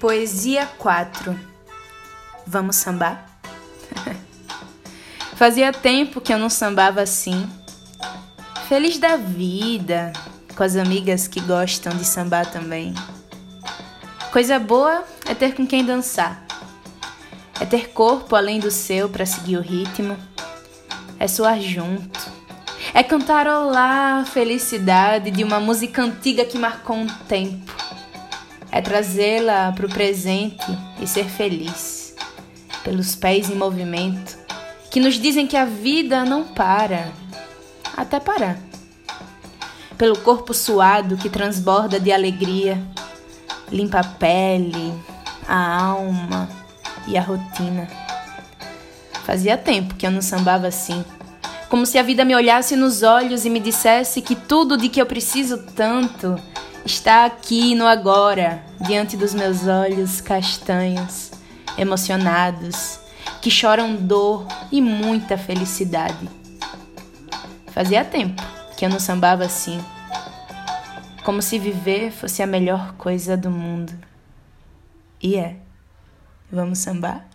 Poesia 4 Vamos sambar? Fazia tempo que eu não sambava assim. Feliz da vida, com as amigas que gostam de sambar também. Coisa boa é ter com quem dançar. É ter corpo além do seu para seguir o ritmo. É suar junto. É cantarolar a felicidade de uma música antiga que marcou um tempo é trazê-la para o presente e ser feliz, pelos pés em movimento, que nos dizem que a vida não para, até parar. Pelo corpo suado que transborda de alegria, limpa a pele, a alma e a rotina. Fazia tempo que eu não sambava assim, como se a vida me olhasse nos olhos e me dissesse que tudo de que eu preciso tanto está aqui no agora, diante dos meus olhos castanhos, emocionados, que choram dor e muita felicidade. Fazia tempo que eu não sambava assim, como se viver fosse a melhor coisa do mundo. E é. Vamos sambar?